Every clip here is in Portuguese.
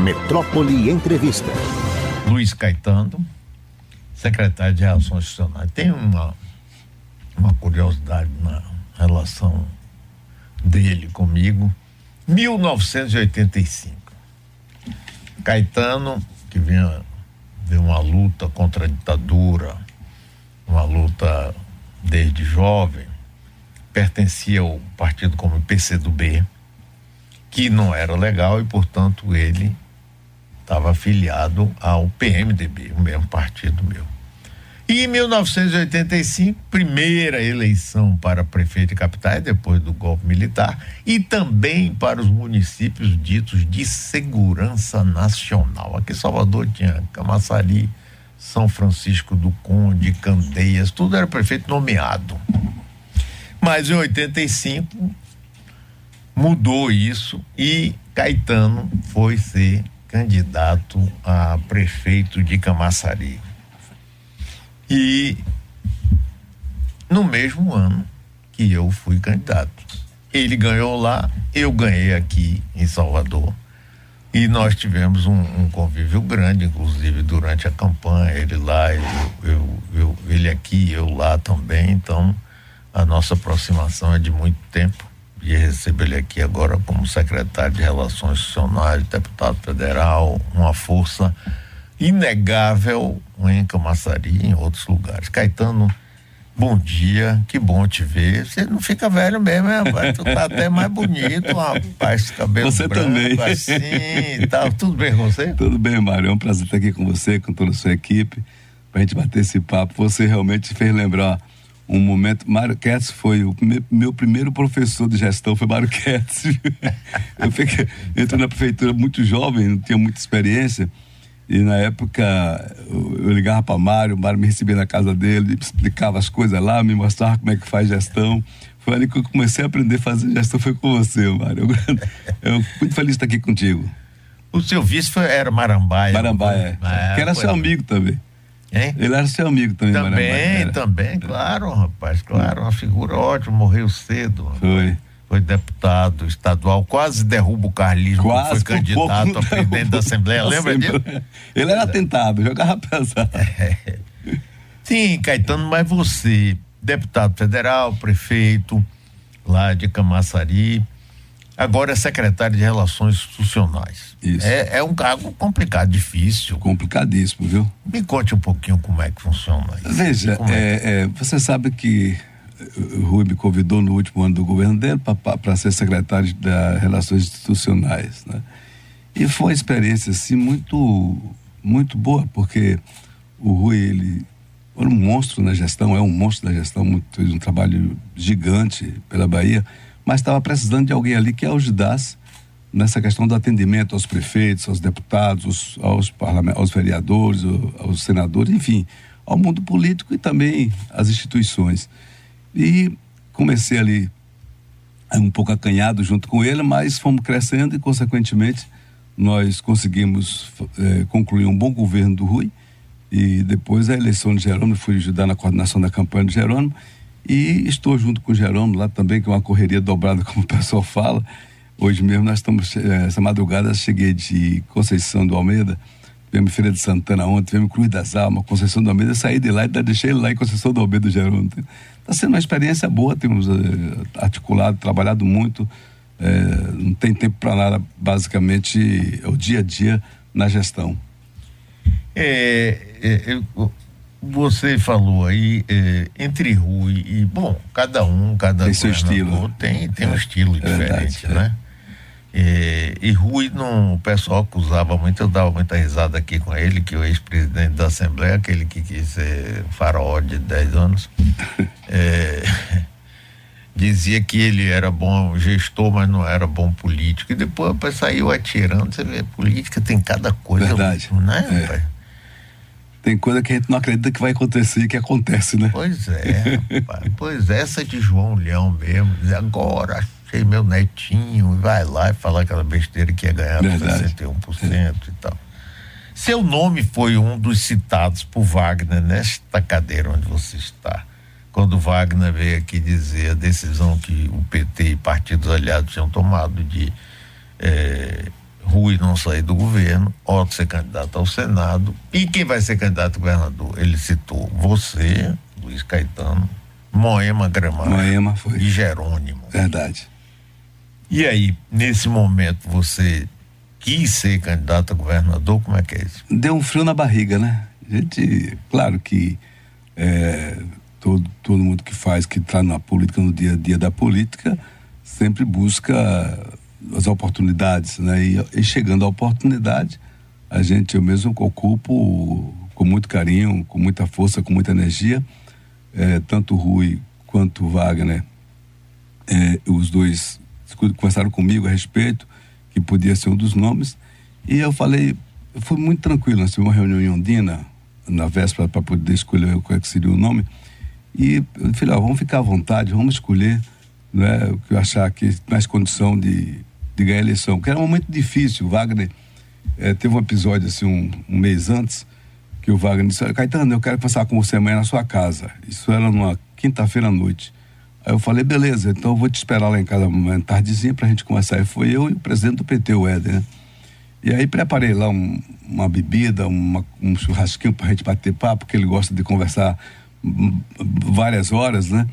Metrópole Entrevista. Luiz Caetano, secretário de Relações Institucionais. Tem uma, uma curiosidade na relação dele comigo. 1985. Caetano, que vinha de uma luta contra a ditadura, uma luta desde jovem, pertencia ao partido como PCdoB, que não era legal e, portanto, ele estava afiliado ao PMDB, o mesmo partido meu. E em 1985, primeira eleição para prefeito de capitais, depois do golpe militar, e também para os municípios ditos de segurança nacional. Aqui em Salvador tinha Camaçari, São Francisco do Conde, Candeias, tudo era prefeito nomeado. Mas em 85 mudou isso e Caetano foi ser candidato a prefeito de Camaçari. E no mesmo ano que eu fui candidato. Ele ganhou lá, eu ganhei aqui em Salvador. E nós tivemos um, um convívio grande, inclusive durante a campanha, ele lá, eu, eu, eu, ele aqui, eu lá também. Então, a nossa aproximação é de muito tempo. E receber ele aqui agora como secretário de Relações Institucionais, deputado federal, uma força inegável em Camaçari e em outros lugares. Caetano, bom dia, que bom te ver. Você não fica velho mesmo, né, rapaz? Tu tá até mais bonito, rapaz, cabelo você branco, também. assim tal. Tudo bem com você? Tudo bem, Mário. É um prazer estar aqui com você, com toda a sua equipe, pra gente bater esse papo. Você realmente fez lembrar um momento. Mário Ketz foi o meu, meu primeiro professor de gestão, foi Mário Ketz. eu fiquei, entrei na prefeitura muito jovem, não tinha muita experiência. E na época eu, eu ligava para Mário, o Mário me recebia na casa dele, explicava as coisas lá, me mostrava como é que faz gestão. Foi ali que eu comecei a aprender a fazer gestão, foi com você, Mário. Eu, eu muito feliz de estar aqui contigo. O seu vice foi, era Marambaia. Marambaia, é. que era seu amigo também. Hein? Ele era seu amigo também, Também, também, claro, rapaz, claro, uma figura ótima, morreu cedo. Foi. Foi deputado estadual, quase derruba o carlismo, Quase foi candidato a presidente da Assembleia, lembra disso? Ele era tentado, jogava pesado. Sim, Caetano, mas você, deputado federal, prefeito lá de Camaçari, agora é secretário de Relações Institucionais. Isso. É, é um cargo complicado, difícil. Complicadíssimo, viu? Me conte um pouquinho como é que funciona isso. Veja, é? é, é, você sabe que o Rui me convidou no último ano do governo dele para ser secretário das Relações Institucionais, né? E foi uma experiência assim muito muito boa, porque o Rui ele era um monstro na gestão, é um monstro na gestão, muito, fez um trabalho gigante pela Bahia, mas estava precisando de alguém ali que ajudasse nessa questão do atendimento aos prefeitos, aos deputados, aos, parlament- aos vereadores, ao- aos senadores, enfim, ao mundo político e também às instituições. E comecei ali eh, um pouco acanhado junto com ele, mas fomos crescendo e, consequentemente, nós conseguimos eh, concluir um bom governo do Rui. E depois a eleição de Jerônimo, fui ajudar na coordenação da campanha de Jerônimo. E estou junto com o Jerônimo lá também, que é uma correria dobrada, como o pessoal fala. Hoje mesmo nós estamos, eh, essa madrugada cheguei de Conceição do Almeida, tivemos Feira de Santana ontem, tivemos Cruz das Almas, Conceição do Almeida, saí de lá e deixei ele lá em Conceição do Almeida, Jerônimo. Está sendo uma experiência boa, temos eh, articulado, trabalhado muito, eh, não tem tempo para nada, basicamente, é o dia a dia na gestão. É, é, você falou aí é, entre Rui e bom, cada um, cada Tem seu estilo. tem tem um É, estilo é verdade, diferente, é. né? É, e Rui não, o pessoal acusava muito, eu dava muita risada aqui com ele, que o ex-presidente da Assembleia, aquele que quis ser faraó de 10 anos, é, dizia que ele era bom gestor, mas não era bom político. E depois rapaz, saiu atirando, você vê, política tem cada coisa, Verdade. né? É. rapaz? Tem coisa que a gente não acredita que vai acontecer e que acontece, né? Pois é, rapaz. pois é, essa de João Leão mesmo, agora achei meu netinho, e vai lá e falar aquela besteira que ia ganhar Verdade. 61% e tal. Seu nome foi um dos citados por Wagner nesta cadeira onde você está. Quando Wagner veio aqui dizer a decisão que o PT e partidos aliados tinham tomado de eh, Rui não sair do governo, Otto ser candidato ao Senado. E quem vai ser candidato a governador? Ele citou você, Luiz Caetano, Moema Gramado Moema foi. e Jerônimo. Verdade. E aí, nesse momento, você quis ser candidato a governador? Como é que é isso? Deu um frio na barriga, né? A gente, claro que é, todo, todo mundo que faz, que está na política, no dia a dia da política, sempre busca as oportunidades, né? E, e chegando à oportunidade, a gente, eu mesmo ocupo com muito carinho, com muita força, com muita energia, é, tanto Rui quanto Wagner, é, os dois conversaram comigo a respeito, que podia ser um dos nomes, e eu falei, foi muito tranquilo, nós tivemos uma reunião em Ondina, na véspera, para poder escolher qual é que seria o nome, e eu falei, ó, vamos ficar à vontade, vamos escolher né, o que eu achar que mais condição de, de ganhar a eleição, porque era um momento difícil, o Wagner é, teve um episódio assim um, um mês antes, que o Wagner disse, Caetano, eu quero passar com você amanhã na sua casa. Isso era numa quinta-feira à noite. Aí eu falei, beleza, então eu vou te esperar lá em casa uma tardezinha pra gente conversar. E foi eu e o presidente do PT, o Éder, né? E aí preparei lá um, uma bebida, uma, um churrasquinho pra gente bater papo, porque ele gosta de conversar várias horas, né?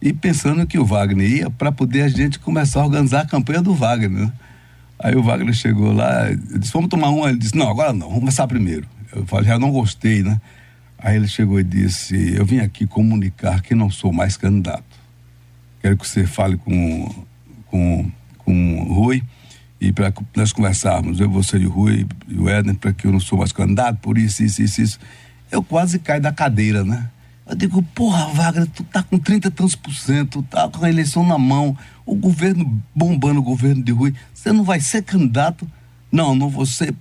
E pensando que o Wagner ia para poder a gente começar a organizar a campanha do Wagner, né? Aí o Wagner chegou lá, disse, vamos tomar uma. Ele disse, não, agora não, vamos começar primeiro. Eu falei, já não gostei, né? Aí ele chegou e disse: Eu vim aqui comunicar que não sou mais candidato. Quero que você fale com, com, com o Rui e para nós conversarmos, eu, você e o Rui e o Éden, para que eu não sou mais candidato, por isso, isso, isso, isso. Eu quase caio da cadeira, né? Eu digo, porra, Wagner, tu tá com 30 e tantos por cento, tá com a eleição na mão, o governo bombando o governo de Rui, você não vai ser candidato? Não, não vou ser.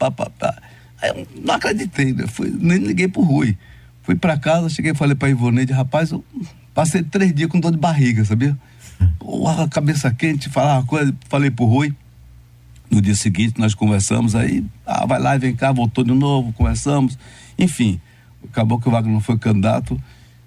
Aí eu não acreditei, né? Fui, nem liguei pro Rui. Fui para casa, cheguei e falei pra Ivoneide, rapaz, eu passei três dias com dor de barriga, sabia? Porra, cabeça quente, falar uma coisa, falei pro Rui. No dia seguinte nós conversamos, aí, ah, vai lá e vem cá, voltou de novo, conversamos. Enfim, acabou que o Wagner não foi candidato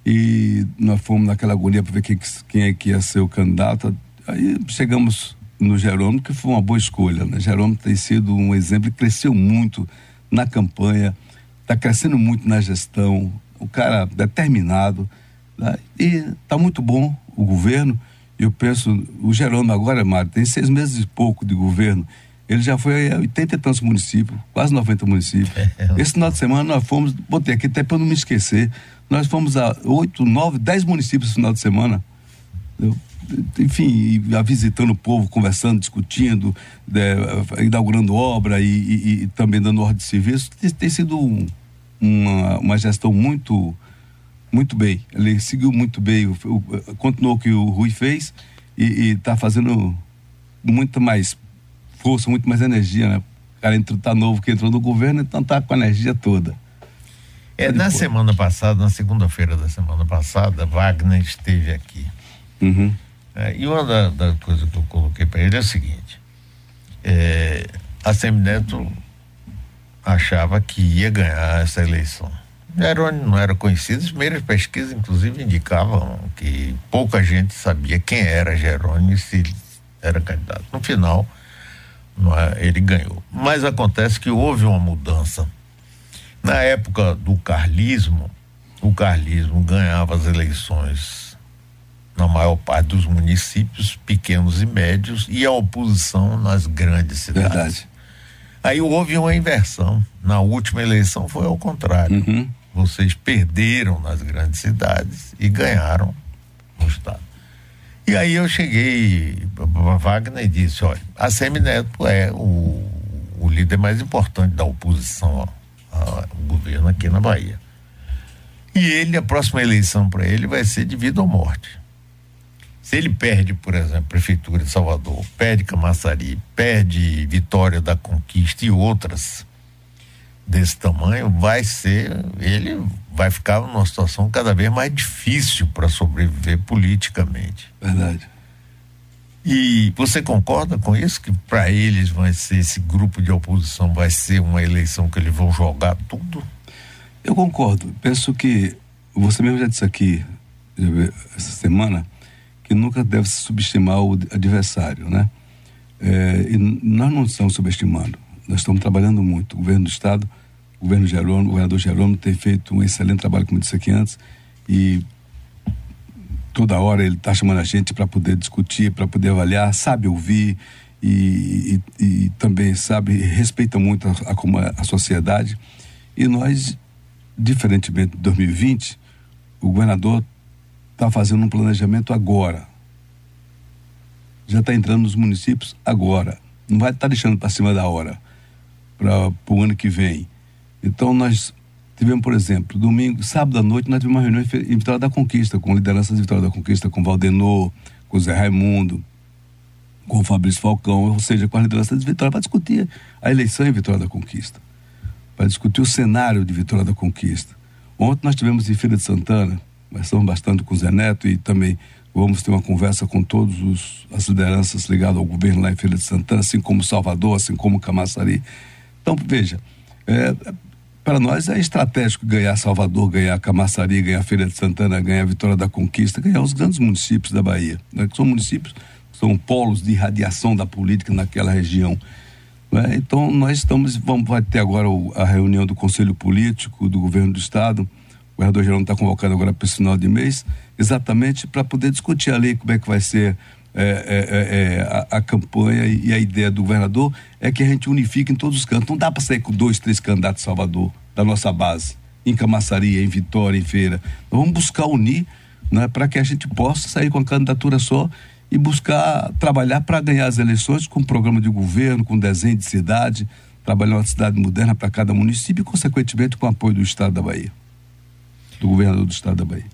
e nós fomos naquela agonia para ver quem, quem é que ia ser o candidato. Aí chegamos no Jerônimo, que foi uma boa escolha. Né? Jerônimo tem sido um exemplo, cresceu muito na campanha, está crescendo muito na gestão, o cara determinado, né? e está muito bom o governo. Eu penso, o Jerônimo agora, Mário, tem seis meses e pouco de governo. Ele já foi a 80 e tantos municípios, quase 90 municípios. Esse final de semana nós fomos, botei aqui até para não me esquecer, nós fomos a 8, 9, 10 municípios no final de semana. Eu, enfim, visitando o povo, conversando, discutindo, é, inaugurando obra e, e, e, também dando ordem de serviço, tem, tem sido um, uma, uma gestão muito muito bem. Ele seguiu muito bem, o, o, continuou o que o Rui fez e está fazendo muito mais força, muito mais energia, né? O cara entrou, tá novo que entrou no governo, então tá com a energia toda. É, na semana passada, na segunda-feira da semana passada, Wagner esteve aqui. Uhum. É, e uma das da coisas que eu coloquei para ele é o seguinte: é, a Semineto achava que ia ganhar essa eleição. Jerônimo não era conhecido, as primeiras pesquisas, inclusive, indicavam que pouca gente sabia quem era Jerônimo e se era candidato. No final, é, ele ganhou. Mas acontece que houve uma mudança. Na época do carlismo, o carlismo ganhava as eleições na maior parte dos municípios pequenos e médios e a oposição nas grandes cidades. Verdade. Aí houve uma inversão. Na última eleição foi ao contrário. Uhum. Vocês perderam nas grandes cidades e ganharam no estado. E aí eu cheguei para Wagner e disse, olha, a Semineto é o, o líder mais importante da oposição ao governo aqui na Bahia. E ele, a próxima eleição para ele vai ser de vida ou morte. Se ele perde, por exemplo, Prefeitura de Salvador, perde Camaçari, perde Vitória da Conquista e outras desse tamanho, vai ser, ele vai ficar numa situação cada vez mais difícil para sobreviver politicamente. Verdade. E você concorda com isso? Que para eles vai ser, esse grupo de oposição vai ser uma eleição que eles vão jogar tudo? Eu concordo. Penso que você mesmo já disse aqui essa semana que nunca deve se subestimar o adversário, né? É, e nós não estamos subestimando. nós estamos trabalhando muito. O governo do Estado, o governo Jerônimo, o governador Jerônimo tem feito um excelente trabalho, como disse aqui antes, e toda hora ele está chamando a gente para poder discutir, para poder avaliar, sabe ouvir e, e, e também sabe, respeita muito a, a, a sociedade. E nós, diferentemente de 2020, o governador está fazendo um planejamento agora. Já está entrando nos municípios agora. Não vai estar tá deixando para cima da hora, para o ano que vem. Então nós tivemos, por exemplo, domingo, sábado à noite, nós tivemos uma reunião em Vitória da Conquista, com lideranças de Vitória da Conquista, com Valdenor, com Zé Raimundo, com o Fabrício Falcão, ou seja, com a liderança de Vitória, para discutir a eleição em Vitória da Conquista, para discutir o cenário de Vitória da Conquista. Ontem nós tivemos em Feira de Santana, conversamos bastante com o Zé Neto e também vamos ter uma conversa com todas as lideranças ligadas ao governo lá em Feira de Santana, assim como Salvador, assim como Camaçari. Então, veja, é, para nós é estratégico ganhar Salvador, ganhar Camaçari, ganhar Feira de Santana, ganhar Vitória da Conquista, ganhar os grandes municípios da Bahia, né, que são municípios, são polos de irradiação da política naquela região. Né? Então, nós estamos, vamos, vai ter agora o, a reunião do Conselho Político, do Governo do Estado, o governador Geraldo está convocado agora para esse final de mês, exatamente para poder discutir ali como é que vai ser é, é, é, é, a, a, campanha e a ideia do governador é que a gente unifique em todos os cantos. Não dá para sair com dois, três candidatos de Salvador, da nossa base, em Camaçaria, em Vitória, em Feira. Vamos buscar unir né, para que a gente possa sair com a candidatura só e buscar trabalhar para ganhar as eleições com programa de governo, com desenho de cidade, trabalhar uma cidade moderna para cada município e, consequentemente, com o apoio do Estado da Bahia do governador do estado da Bahia.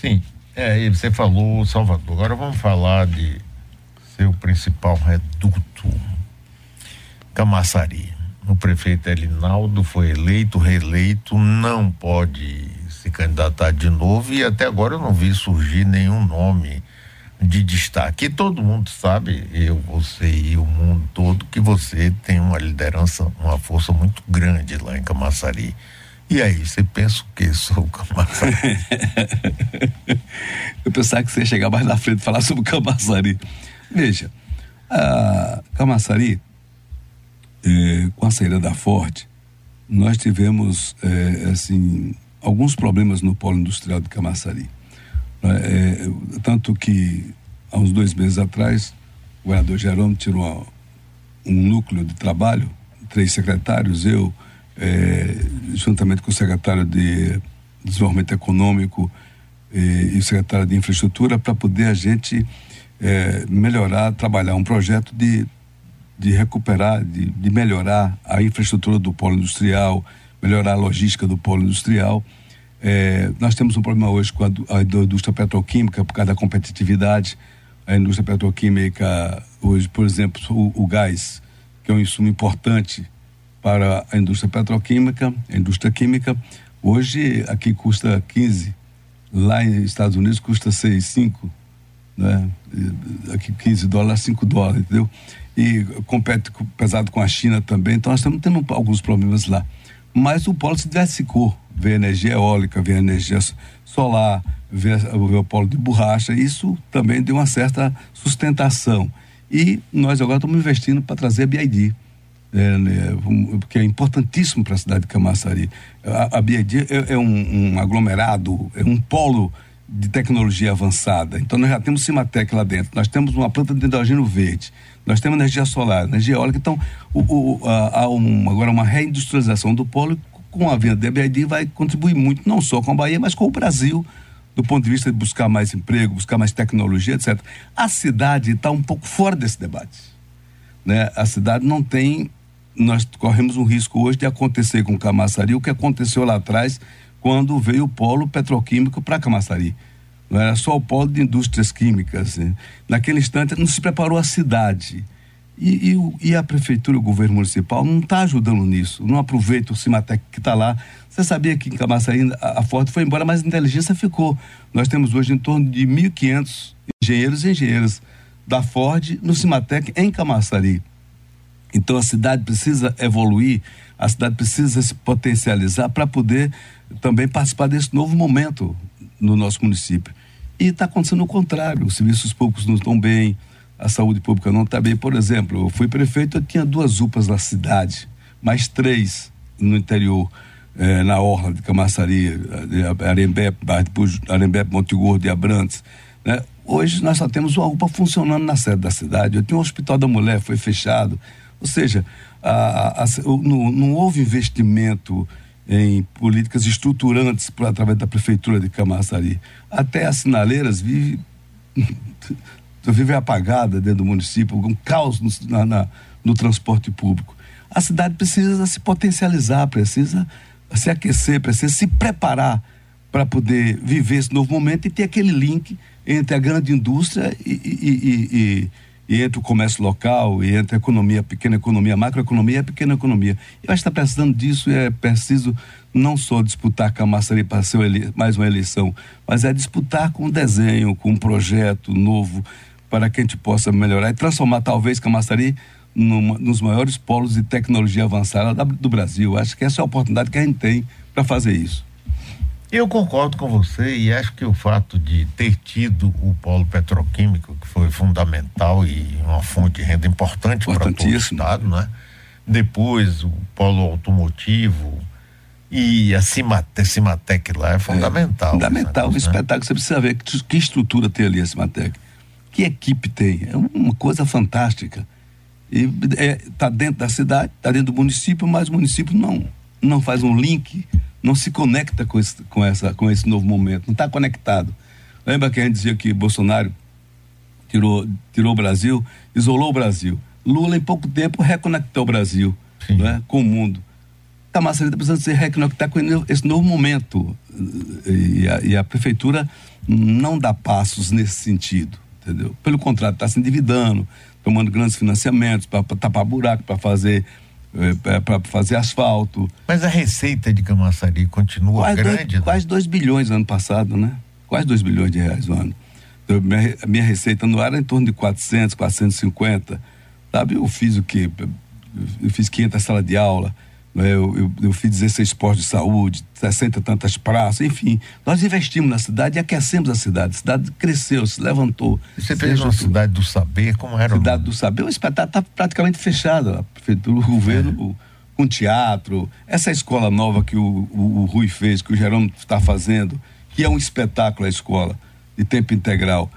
Sim, é, e você falou Salvador. Agora vamos falar de seu principal reduto, Camaçari. O prefeito Elinaldo foi eleito, reeleito, não pode se candidatar de novo e até agora eu não vi surgir nenhum nome de destaque. E todo mundo sabe, eu, você e o mundo todo, que você tem uma liderança, uma força muito grande lá em Camaçari. E aí, você pensa o que sobre o Camaçari? Eu pensava que você ia chegar mais na frente e falar sobre o Camaçari. Veja, a Camaçari, é, com a saída da Ford, nós tivemos, é, assim, alguns problemas no polo industrial de Camaçari. É, tanto que, há uns dois meses atrás, o governador Jerônimo tirou um núcleo de trabalho, três secretários, eu, é, juntamente com o secretário de Desenvolvimento Econômico e, e o secretário de Infraestrutura, para poder a gente é, melhorar, trabalhar um projeto de, de recuperar, de, de melhorar a infraestrutura do polo industrial, melhorar a logística do polo industrial. É, nós temos um problema hoje com a, a, indústria petroquímica por causa da competitividade. A indústria petroquímica, hoje, por exemplo, o, o gás, que é um insumo importante para a indústria petroquímica, a indústria química. Hoje aqui custa 15, lá nos Estados Unidos custa 6, 5, né? Aqui 15 dólares, 5 dólares, entendeu? E compete pesado com a China também, então nós estamos tendo alguns problemas lá. Mas o polo se diversificou, vê energia eólica, vê energia solar, vê o polo de borracha, isso também deu uma certa sustentação. E nós agora estamos investindo para trazer a BID é, né, que é importantíssimo para a cidade de Camaçari. A, a BID é, é um, um, aglomerado, é um polo de tecnologia avançada. Então nós já temos Cimatec lá dentro, nós temos uma planta de hidrogênio verde, nós temos energia solar, energia eólica. Então o, o, a, há um, agora uma reindustrialização do polo com a vinda da BID vai contribuir muito, não só com a Bahia, mas com o Brasil, do ponto de vista de buscar mais emprego, buscar mais tecnologia, etc. A cidade está um pouco fora desse debate. Né? A cidade não tem nós corremos um risco hoje de acontecer com Camaçari o que aconteceu lá atrás quando veio o polo petroquímico para Camaçari. Não era só o polo de indústrias químicas. Né? Naquele instante não se preparou a cidade. E, e, e a prefeitura, o governo municipal, não está ajudando nisso. Não aproveita o Cimatec que está lá. Você sabia que em Camaçari a, a Ford foi embora, mas a inteligência ficou. Nós temos hoje em torno de 1.500 engenheiros e engenheiras da Ford no Cimatec em Camaçari. Então a cidade precisa evoluir, a cidade precisa se potencializar para poder também participar desse novo momento no nosso município. E está acontecendo o contrário: os serviços públicos não estão bem, a saúde pública não está bem. Por exemplo, eu fui prefeito, eu tinha duas UPAs na cidade, mais três no interior, eh, na Orla de Camaçari, Arembé, Arembé, Monte Gordo e Abrantes. Né? Hoje nós só temos uma UPA funcionando na sede da cidade. Eu tinha um hospital da mulher, foi fechado. Ou seja, a, a, a, não, não houve investimento em políticas estruturantes por, através da prefeitura de Camaçari. Até as sinaleiras vivem vive apagada dentro do município, um caos no, na, na, no transporte público. A cidade precisa se potencializar, precisa se aquecer, precisa se preparar para poder viver esse novo momento e ter aquele link entre a grande indústria e, e, e, e entre o comércio local e entre a economia, a pequena economia, a macroeconomia e a pequena economia. Eu acho que está precisando disso e é preciso não só disputar com a Massari para ser mais uma eleição, mas é disputar com um desenho, com um projeto novo para que a gente possa melhorar e transformar talvez Camaçari numa, nos maiores polos de tecnologia avançada do Brasil. Acho que essa é a oportunidade que a gente tem para fazer isso. Eu concordo com você e acho que o fato de ter tido o polo petroquímico, que foi fundamental e uma fonte de renda importante para todo o Estado, né? depois o polo automotivo e a Cimatec, Cimatec lá é fundamental. É, fundamental, um né? espetáculo. Você precisa ver que, que estrutura tem ali a Cimatec que equipe tem. É uma coisa fantástica. E está é, tá dentro da cidade, está dentro do município, mas o município não, não faz um link, não se conecta com esse, com essa, com esse novo momento, não está conectado. Lembra que a gente dizia que Bolsonaro tirou, tirou o Brasil, isolou o Brasil. Lula, em pouco tempo, reconectou o Brasil né, com o mundo. Camaçari está precisando se reconectar com esse novo momento. E a, e a prefeitura não dá passos nesse sentido entendeu? Pelo contrário, está se endividando, tomando grandes financiamentos para tapar buraco, para fazer para fazer asfalto. Mas a receita de Camaçari continua quase grande? Dois, né? Quase 2 bilhões no ano passado, né? Quase 2 bilhões de reais no ano. Então, minha, minha receita no era em torno de 400, 450. Sabe, eu fiz o quê? Eu fiz 500 salas de aula? Eu, eu, eu, fiz 16 postos de saúde, 60 tantas praças, enfim. Nós investimos na cidade e aquecemos a cidade. A cidade cresceu, se levantou. Você fez uma cidade do saber, como era? Cidade do saber, o espetáculo está praticamente fechado. A prefeitura, o governo, é. com teatro. Essa escola nova que o, o, o Rui fez, que o Jerônimo está fazendo, que é um espetáculo a escola, de tempo integral.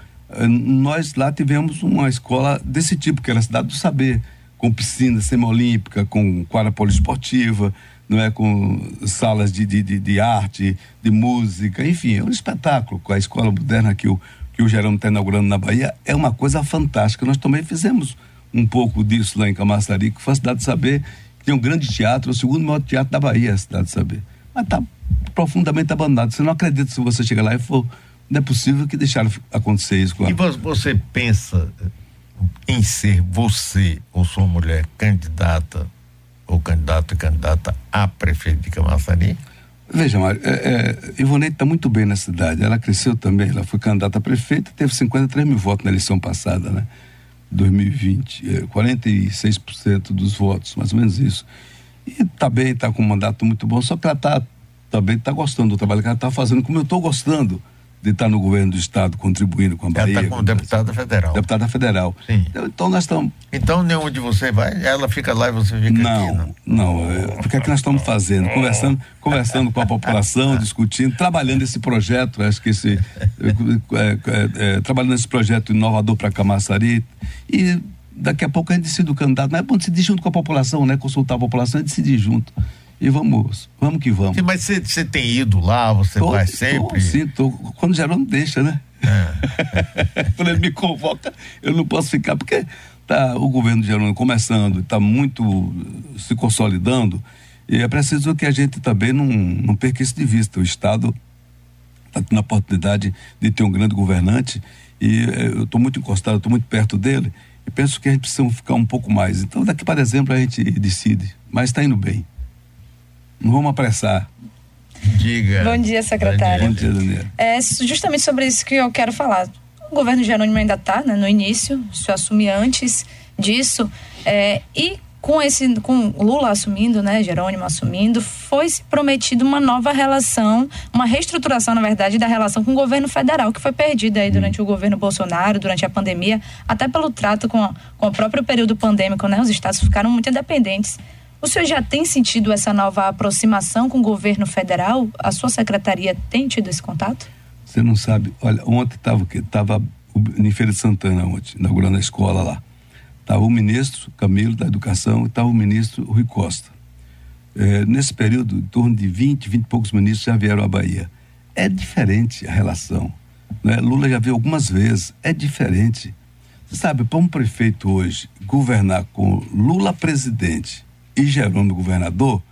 Nós lá tivemos uma escola desse tipo, que era a cidade do saber com piscina semiolímpica, com quadra poliesportiva, não é com salas de, de, de, arte, de música, enfim, é um espetáculo com a escola moderna que o, que o Gerão está inaugurando na Bahia, é uma coisa fantástica. Nós também fizemos um pouco disso lá em Camaçari, que foi a cidade de saber, que tem um grande teatro, o segundo maior teatro da Bahia, a cidade de saber. Mas está profundamente abandonado. Você não acredita se você chegar lá e for. Não é possível que deixaram acontecer isso a... E você pensa em ser você ou sua mulher candidata ou candidato e candidata a prefeito de Camaçari? Veja, Mário, é, é, está muito bem na cidade. Ela cresceu também, ela foi candidata a prefeita, teve 53 mil votos na eleição passada, né? 2020, é, 46% dos votos, mais ou menos isso. E está bem, está com um mandato muito bom, só que ela está também está gostando do trabalho que ela está fazendo, como eu estou gostando de estar no governo do estado contribuindo com a Bahia. Ela está como deputada federal. Deputada federal. Sim. Então, então nós estamos. Então nem onde você vai, ela fica lá e você fica não, aqui. Não, não. É, o que é que nós estamos fazendo? Conversando, conversando com a população, discutindo, trabalhando esse projeto, acho que esse. É, é, é, trabalhando esse projeto inovador para Camaçari. E daqui a pouco a gente decide o candidato. Mas é bom decidir junto com a população, né? Consultar a população e decidir junto e vamos, vamos que vamos. Sim, mas você tem ido lá, você tô, vai sempre? Tô, sim, tô, quando o Geraldo deixa, né? É. quando ele me convoca, eu não posso ficar, porque tá o governo de Geraldo começando, está muito se consolidando, e é preciso que a gente também não, não perca isso de vista. O Estado está tendo a oportunidade de ter um grande governante, e eh, eu estou muito encostado, estou muito perto dele, e penso que a gente precisa ficar um pouco mais. Então, daqui para dezembro a gente decide, mas está indo bem. Não vamos apressar. Diga. Bom dia, secretário. Bom dia, Daniela. É justamente sobre isso que eu quero falar. O governo Jerônimo ainda está né, no início, se eu assumir antes disso. É, e com esse com Lula assumindo, né, Jerônimo assumindo, foi prometido uma nova relação, uma reestruturação, na verdade, da relação com o governo federal que foi perdida aí durante o governo Bolsonaro, durante a pandemia, até pelo trato com, a, com o próprio período pandêmico, né? Os estados ficaram muito independentes. O senhor já tem sentido essa nova aproximação com o governo federal? A sua secretaria tem tido esse contato? Você não sabe. Olha, ontem estava estava em Feira de Santana ontem, inaugurando a escola lá. Estava o ministro Camilo da Educação e estava o ministro Rui Costa. É, nesse período, em torno de 20, 20 e poucos ministros já vieram à Bahia. É diferente a relação. Né? Lula já veio algumas vezes, é diferente. Você sabe, para um prefeito hoje governar com Lula presidente e Jerônimo governador,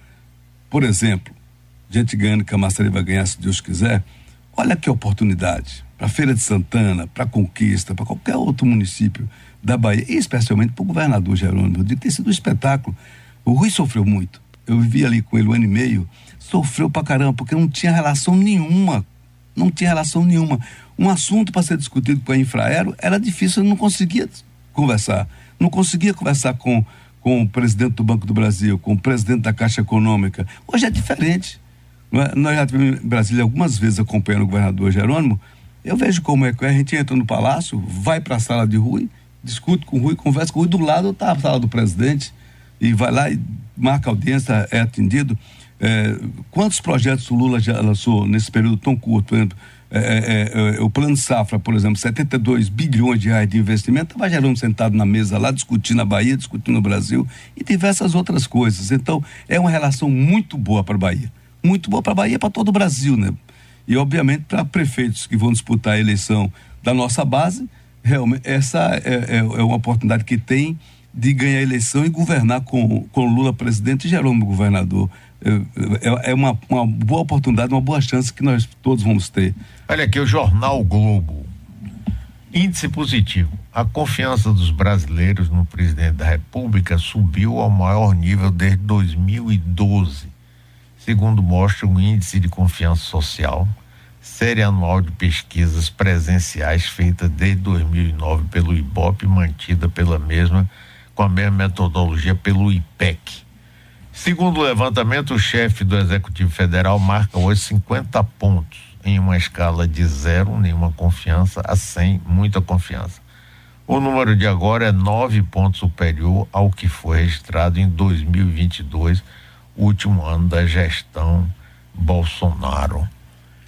por exemplo, gente ganhando que a Massari vai ganhar se Deus quiser, olha que oportunidade para Feira de Santana, para Conquista, para qualquer outro município da Bahia, e especialmente para o governador Jerônimo Rodrigues, tem sido um espetáculo. O Rui sofreu muito. Eu vivi ali com ele um ano e meio, sofreu pra caramba, porque não tinha relação nenhuma. Não tinha relação nenhuma. Um assunto para ser discutido com a Infraero era difícil, não conseguia conversar. Não conseguia conversar com, com o presidente do Banco do Brasil, com o presidente da Caixa Econômica. Hoje é diferente. É? Nós já tivemos em Brasília algumas vezes acompanhando o governador Jerônimo. Eu vejo como é que a gente entra no palácio, vai para a sala de Rui, discute com o Rui, conversa com o Rui, do lado está a sala do presidente, e vai lá e marca audiência, é atendido. É, quantos projetos o Lula já lançou nesse período tão curto? Por exemplo, é, é, é o plano Safra, por exemplo, 72 bilhões de reais de investimento, estava gerando sentado na mesa lá, discutindo a Bahia, discutindo o Brasil e diversas outras coisas. Então, é uma relação muito boa para a Bahia. Muito boa para a Bahia, para todo o Brasil, né? E, obviamente, para prefeitos que vão disputar a eleição da nossa base, realmente essa é, é, é, uma oportunidade que tem de ganhar a eleição e governar com, com Lula presidente e Jerônimo governador. É, é, é uma, uma boa oportunidade, uma boa chance que nós todos vamos ter. Olha aqui, o Jornal Globo. Índice positivo. A confiança dos brasileiros no presidente da República subiu ao maior nível desde 2012, segundo mostra o índice de confiança social série anual de pesquisas presenciais feita desde 2009 pelo IBOP, mantida pela mesma com a mesma metodologia pelo IPEC. Segundo o levantamento, o chefe do Executivo Federal marca hoje 50 pontos em uma escala de zero, nenhuma confiança, a 100, muita confiança. O número de agora é nove pontos superior ao que foi registrado em 2022, último ano da gestão Bolsonaro.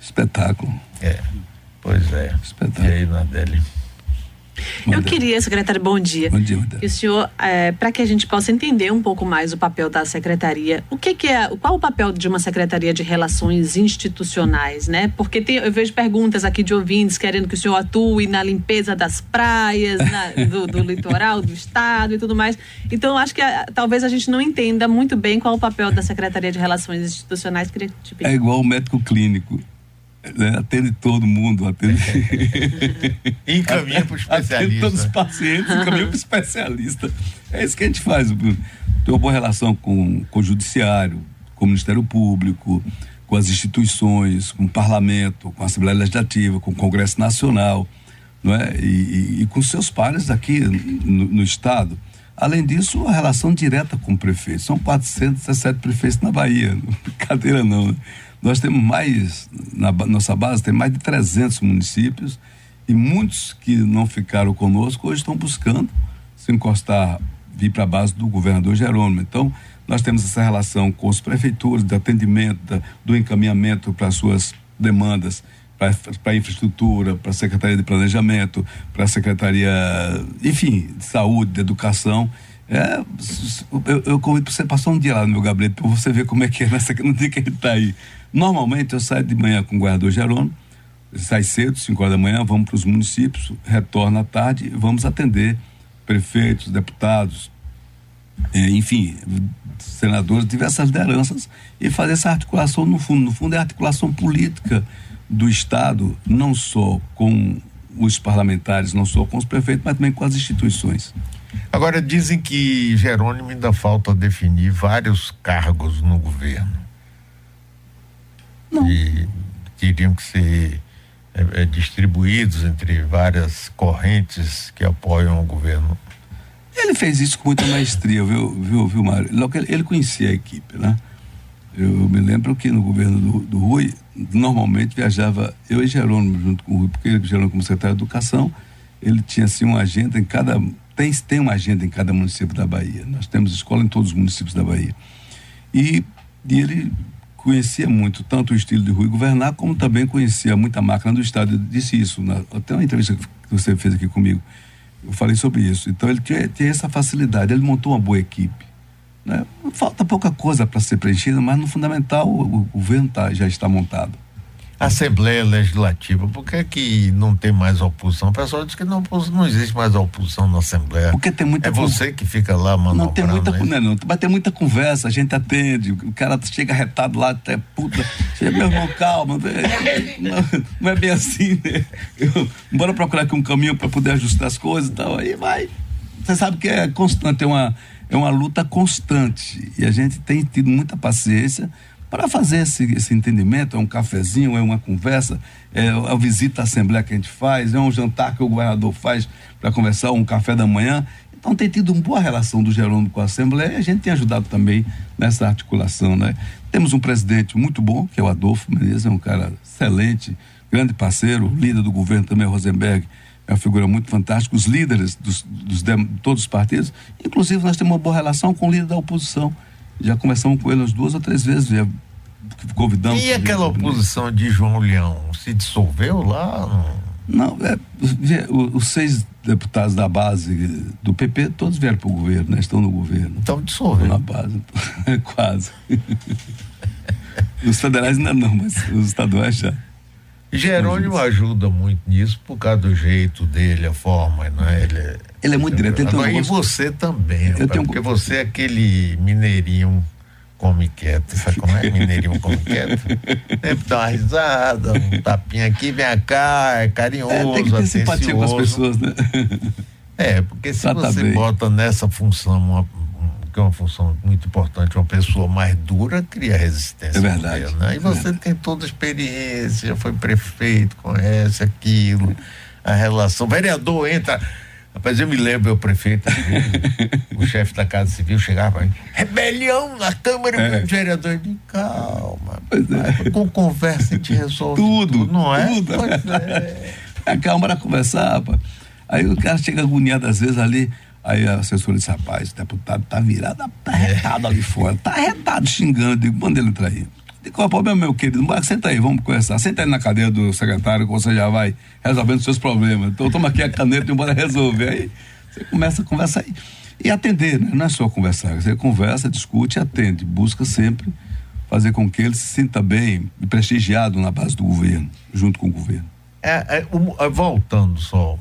Espetáculo. É, pois é. Espetáculo. E aí, Nadeli? Eu queria, secretário, bom dia. Bom dia, Que o senhor, é, para que a gente possa entender um pouco mais o papel da secretaria, o que, que, é, qual o papel de uma secretaria de relações institucionais, né? Porque tem, eu vejo perguntas aqui de ouvintes querendo que o senhor atue na limpeza das praias, na, do, do, litoral, do estado e tudo mais. Então, acho que a, talvez a gente não entenda muito bem qual o papel da secretaria de relações institucionais. Queria te pedir. É igual o médico clínico né? atende todo mundo, atende. encaminha para o especialista. Atende todos os pacientes, encaminha para o especialista. É isso que a gente faz. Tem uma boa relação com, com o Judiciário, com o Ministério Público, com as instituições, com o Parlamento, com a Assembleia Legislativa, com o Congresso Nacional, não é? e, e, e com seus pares aqui no, no Estado. Além disso, a relação direta com o prefeito. São 417 prefeitos na Bahia. Brincadeira não, né? Nós temos mais, na nossa base, tem mais de 300 municípios e muitos que não ficaram conosco hoje estão buscando se encostar, vir para a base do governador Jerônimo. Então, nós temos essa relação com os prefeituras, de atendimento, da, do encaminhamento para as suas demandas, para a infraestrutura, para a Secretaria de Planejamento, para a Secretaria, enfim, de Saúde, de Educação. É, eu, eu convido para você passar um dia lá no meu gabinete para você ver como é que é nessa, no dia que ele está aí. Normalmente eu saio de manhã com o governador Jerônimo, sai cedo, 5 horas da manhã, vamos para os municípios, retorna à tarde e vamos atender prefeitos, deputados, eh, enfim, senadores, diversas lideranças e fazer essa articulação no fundo. No fundo é a articulação política do Estado, não só com os parlamentares, não só com os prefeitos, mas também com as instituições. Agora dizem que Jerônimo ainda falta definir vários cargos no governo. Não. que teriam que ser é, distribuídos entre várias correntes que apoiam o governo Ele fez isso com muita maestria, viu, viu, viu Mário? Logo ele, ele conhecia a equipe, né? Eu me lembro que no governo do, do Rui, normalmente viajava eu e Jerônimo junto com o Rui, porque Jerônimo como secretário de Educação, ele tinha assim uma agenda em cada tem tem uma agenda em cada município da Bahia. Nós temos escola em todos os municípios da Bahia. E, e ele conhecia muito tanto o estilo de Rui governar, como também conhecia muita máquina do Estado. Ele disse isso, na, até uma entrevista que você fez aqui comigo. Eu falei sobre isso. Então ele tinha, tinha essa facilidade, ele montou uma boa equipe. Né? Falta pouca coisa para ser preenchida, mas no fundamental o, o governo tá, já está montado. Assembleia Legislativa, por que, que não tem mais oposição? O pessoal diz que não, não existe mais oposição na Assembleia. Porque tem muita É você que fica lá manobrando. Não tem muita, né? não, vai ter muita conversa, a gente atende, o cara chega retado lá, até puta, chega, meu irmão, calma, não, não é bem assim, né? Eu, bora procurar aqui um caminho para poder ajustar as coisas e tal, aí vai. Você sabe que é constante, é uma, é uma luta constante e a gente tem tido muita paciência para fazer esse, esse entendimento, é um cafezinho, é uma conversa, é a visita à Assembleia que a gente faz, é um jantar que o governador faz para conversar, um café da manhã. Então tem tido uma boa relação do Jerônimo com a Assembleia e a gente tem ajudado também nessa articulação, né? Temos um presidente muito bom, que é o Adolfo Menezes, é um cara excelente, grande parceiro, líder do governo também, Rosenberg, é uma figura muito fantástica, os líderes dos, dos de todos os partidos, inclusive nós temos uma boa relação com o líder da oposição, já conversamos com ele umas duas ou três vezes, já convidamos. E aquela oposição de João Leão se dissolveu lá? Não, é, os seis deputados da base do PP, todos vieram para o governo, né? estão no governo. Então dissolveu. Na base, quase. os federais ainda não, mas os estaduais já. Jerônimo ajuda muito nisso por causa do jeito dele, a forma, não é? Ele é, ele é muito direto. Então, e você também, rapaz, tenho... porque você é aquele mineirinho come quieto, sabe como é? Mineirinho come quieto. Sempre dá uma risada, um tapinha aqui, vem cá, é carinhoso, é, tem que ter simpatia com as pessoas, né? É, porque se você bem. bota nessa função uma, que é uma função muito importante, uma pessoa mais dura cria resistência. É verdade. Né? E você é tem toda a experiência, já foi prefeito, conhece aquilo, a relação. O vereador entra. Rapaz, eu me lembro, o prefeito, o chefe da Casa Civil chegava rebelião na Câmara, é. o vereador de calma. É. Com conversa a gente resolve tudo, tudo não é? Tudo. É. A Câmara conversar, rapaz. Aí o cara chega agoniado às vezes ali, Aí a assessora disse, rapaz, o deputado tá virado, tá retado ali fora, tá retado xingando, digo, manda ele entrar aí. Digo, qual é o problema, meu querido? Senta aí, vamos conversar. Senta aí na cadeira do secretário que você já vai resolvendo seus problemas. Então toma aqui a caneta e bora resolver. Aí você começa a conversar aí. E atender, né? Não é só conversar. Você conversa, discute e atende. Busca sempre fazer com que ele se sinta bem e prestigiado na base do governo, junto com o governo. É, é, um, voltando só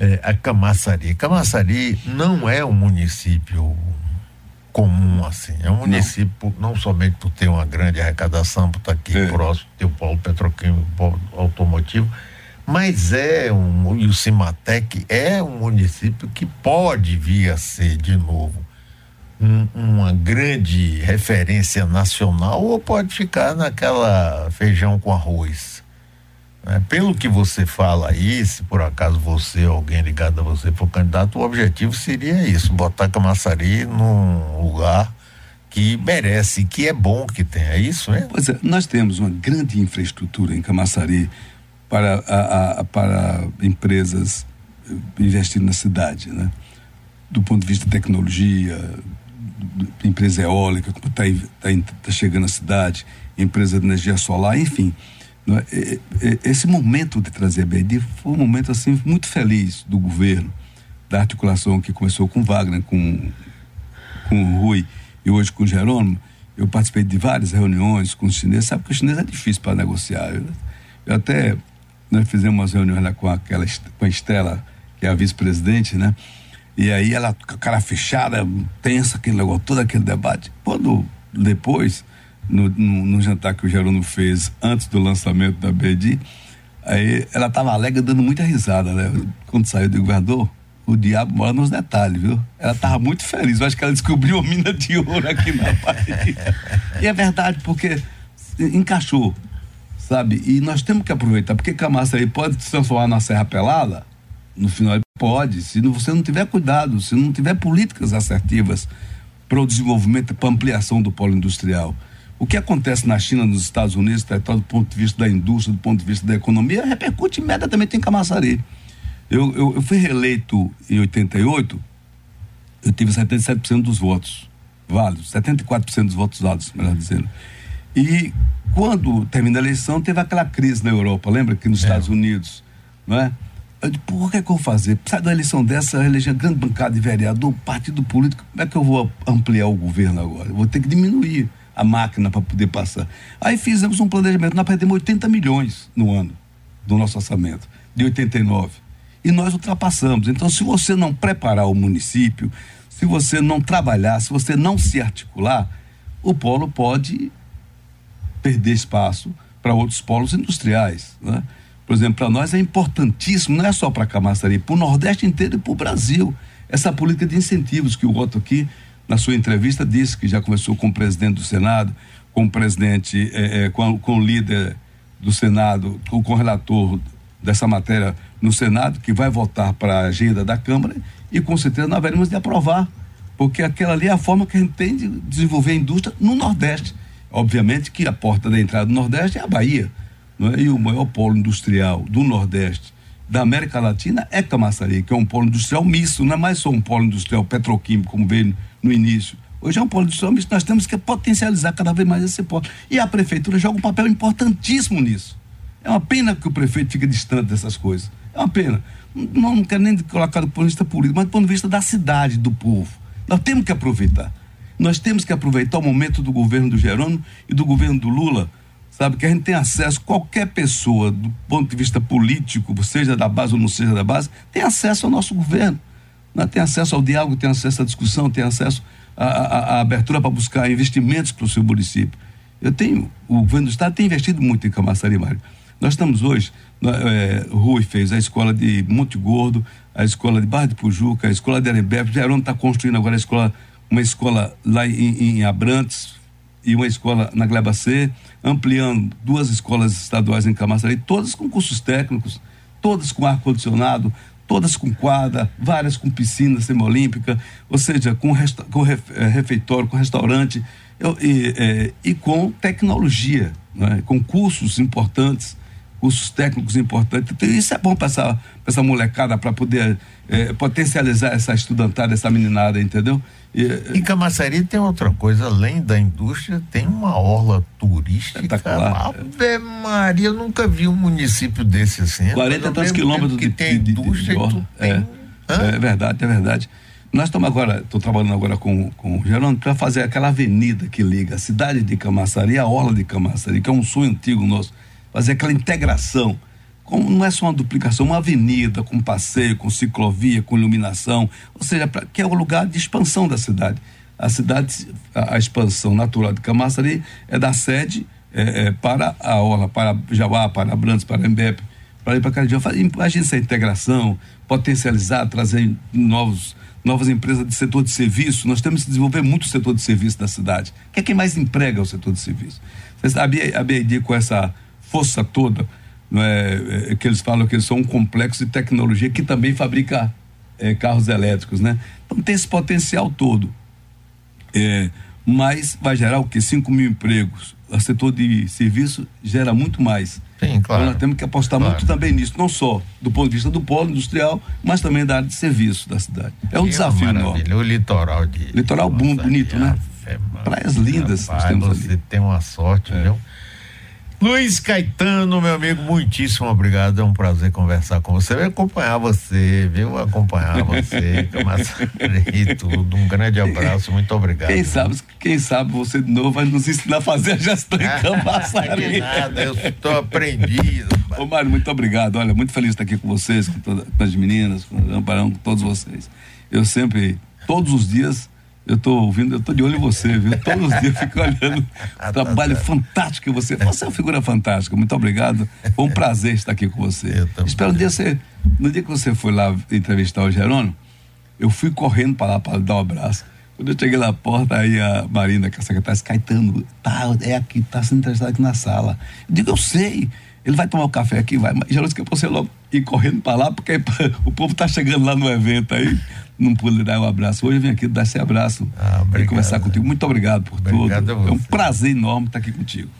é, a Camaçari. Camaçari não é um município comum assim. É um município não, não somente por ter uma grande arrecadação, por estar aqui é. próximo, ter o polo petroquímico, o polo automotivo, mas é um e o Cimatec é um município que pode vir a ser de novo um, uma grande referência nacional ou pode ficar naquela feijão com arroz. É, pelo que você fala aí, se por acaso você ou alguém ligado a você for candidato, o objetivo seria isso, botar Camaçari num lugar que merece, que é bom que tenha, é isso, né? Pois é, nós temos uma grande infraestrutura em Camaçari para, a, a, para empresas investir na cidade, né? Do ponto de vista de tecnologia, empresa eólica, está tá, tá chegando à cidade, empresa de energia solar, enfim? Esse momento de trazer a BD foi um momento assim muito feliz do governo, da articulação que começou com Wagner, com, com o Rui e hoje com o Jerônimo. Eu participei de várias reuniões com os chineses, sabe que o chinês é difícil para negociar. Eu, eu, até, nós fizemos umas reuniões lá com aquela, com a Estela, que é a vice-presidente, né? E aí ela com a cara fechada, tensa, aquele negócio, todo aquele debate. Quando depois no, no, no, jantar que o Jerônimo fez antes do lançamento da BD, aí ela estava alegre, dando muita risada, né? Quando saiu do governador, o diabo mora nos detalhes, viu? Ela estava muito feliz, eu acho que ela descobriu uma mina de ouro aqui na Bahia. e é verdade, porque encaixou, sabe? E nós temos que aproveitar, porque Camaço aí pode se transformar na Serra Pelada, No final, pode. Se você não tiver cuidado, se não tiver políticas assertivas para o desenvolvimento, para ampliação do polo industrial. O que acontece na China, nos Estados Unidos, tá, do ponto de vista da indústria, do ponto de vista da economia, repercute imediatamente em Camaçari. Eu, eu, eu fui reeleito em 88, eu tive 77% dos votos válidos, 74% dos votos válidos, melhor dizendo. E quando termina a eleição, teve aquela crise na Europa, lembra que nos é. Estados Unidos, não é? Eu disse, por que, é que eu vou fazer? Sai da eleição dessa, eleger grande bancada de vereador, partido político, como é que eu vou ampliar o governo agora? Eu vou ter que diminuir a máquina para poder passar. Aí fizemos um planejamento, nós perdemos 80 milhões no ano do nosso orçamento, de 89. E nós ultrapassamos. Então, se você não preparar o município, se você não trabalhar, se você não se articular, o polo pode perder espaço para outros polos industriais. Né? Por exemplo, para nós é importantíssimo, não é só para Camaçari, para o Nordeste inteiro e para o Brasil, essa política de incentivos que o Otto aqui, na sua entrevista, disse que já conversou com o presidente do Senado, com o presidente, é, é, com, com o líder do Senado, com, com o relator dessa matéria no Senado, que vai votar para a agenda da Câmara e com certeza nós veremos de aprovar, porque aquela ali é a forma que a gente tem de desenvolver a indústria no Nordeste. Obviamente que a porta da entrada do Nordeste é a Bahia, não é? e o maior polo industrial do Nordeste da América Latina é Camaçari, que é um polo industrial misto, não é mais só um polo industrial petroquímico, como veio no início. Hoje é um polo industrial misto, nós temos que potencializar cada vez mais esse polo. E a prefeitura joga um papel importantíssimo nisso. É uma pena que o prefeito fique distante dessas coisas. É uma pena. Não, não quero nem colocar do ponto de vista político, mas do ponto de vista da cidade, do povo. Nós temos que aproveitar. Nós temos que aproveitar o momento do governo do Jerônimo e do governo do Lula, sabe? Que a gente tem acesso, qualquer pessoa, do ponto de vista político, seja da base ou não seja da base, tem acesso ao nosso governo. Né? Tem acesso ao diálogo, tem acesso à discussão, tem acesso à, abertura para buscar investimentos para o seu município. Eu tenho, o governo do Estado tem investido muito em Camaçari, Mário. Nós estamos hoje, é, Rui fez a escola de Monte Gordo, a escola de Barra de Pujuca, a escola de Arembepe, Gerônimo está construindo agora a escola, uma escola lá em, em Abrantes e uma escola na Gleba C, ampliando duas escolas estaduais em Camaçari, todas com cursos técnicos, todas com ar-condicionado, todas com quadra, várias com piscina semiolímpica, ou seja, com, com é, refeitório, com restaurante eu, e, é, e, com tecnologia, né? com cursos importantes cursos técnicos importantes. Então, isso é bom para essa, essa molecada, para poder é, potencializar essa estudantada, essa meninada, entendeu? E, em Camaçari tem outra coisa, além da indústria, tem uma orla turística. Ave Maria, eu nunca vi um município desse assim. 40 e tantos quilômetros que de, tem de, indústria de, de, de é, é, verdade, é verdade. Nós estamos agora, estou trabalhando agora com, com o Gerando para fazer aquela avenida que liga a cidade de Camaçari à orla de Camaçari, que é um sonho antigo nosso fazer aquela integração. Não é só uma duplicação, uma avenida com passeio, com ciclovia, com iluminação, ou seja, pra, que é o lugar de expansão da cidade. A cidade, a, a expansão natural de Camaçari é da sede é, é, para a Orla, para Jauá, para Brandes, para Embepe, para ir para Caridião. Imagina essa integração, potencializar, trazer novos, novas empresas de setor de serviço. Nós temos que desenvolver muito o setor de serviço da cidade. que é quem mais emprega o setor de serviço? A BID com essa força toda, é, é, que eles falam que eles são um complexo de tecnologia que também fabrica é, carros elétricos, né? Então tem esse potencial todo. É, mas vai gerar o que? 5 mil empregos. O setor de serviço gera muito mais. Sim, claro. Então nós temos que apostar claro. muito também nisso, não só do ponto de vista do polo industrial, mas também da área de serviço da cidade. É um e desafio enorme. O litoral de. Litoral bom, bonito, né? Praias lindas. Rapaz, você ali. tem uma sorte, é. viu? Luiz Caetano, meu amigo, muitíssimo obrigado. É um prazer conversar com você. Eu acompanhar você, viu? Acompanhar você, e tudo. Um grande abraço, muito obrigado. Quem sabe, quem sabe você de novo vai nos ensinar a fazer a gestão em Camaçari. nada, eu estou aprendido. Ô Mário, muito obrigado. Olha, muito feliz de estar aqui com vocês, com, toda, com as meninas, com o Amparão, com todos vocês. Eu sempre, todos os dias, eu estou ouvindo, eu estou de olho em você, viu? Todos os dias eu fico olhando o trabalho fantástico que você. Você é uma figura fantástica, muito obrigado. Foi um prazer estar aqui com você. Espero um dia você. No dia que você foi lá entrevistar o Jerônimo, eu fui correndo para lá para dar um abraço. Quando eu cheguei na porta, aí a Marina, que é a secretária, Caetano, tá, é aqui, tá sendo entrevistado aqui na sala. Eu digo, eu sei. Ele vai tomar o um café aqui, vai. Mas geralmente que você logo ir correndo para lá, porque o povo está chegando lá no evento aí, não pude dar um abraço. Hoje eu vim aqui dar esse abraço ah, e conversar contigo. Muito obrigado por obrigado tudo. É um prazer enorme estar aqui contigo.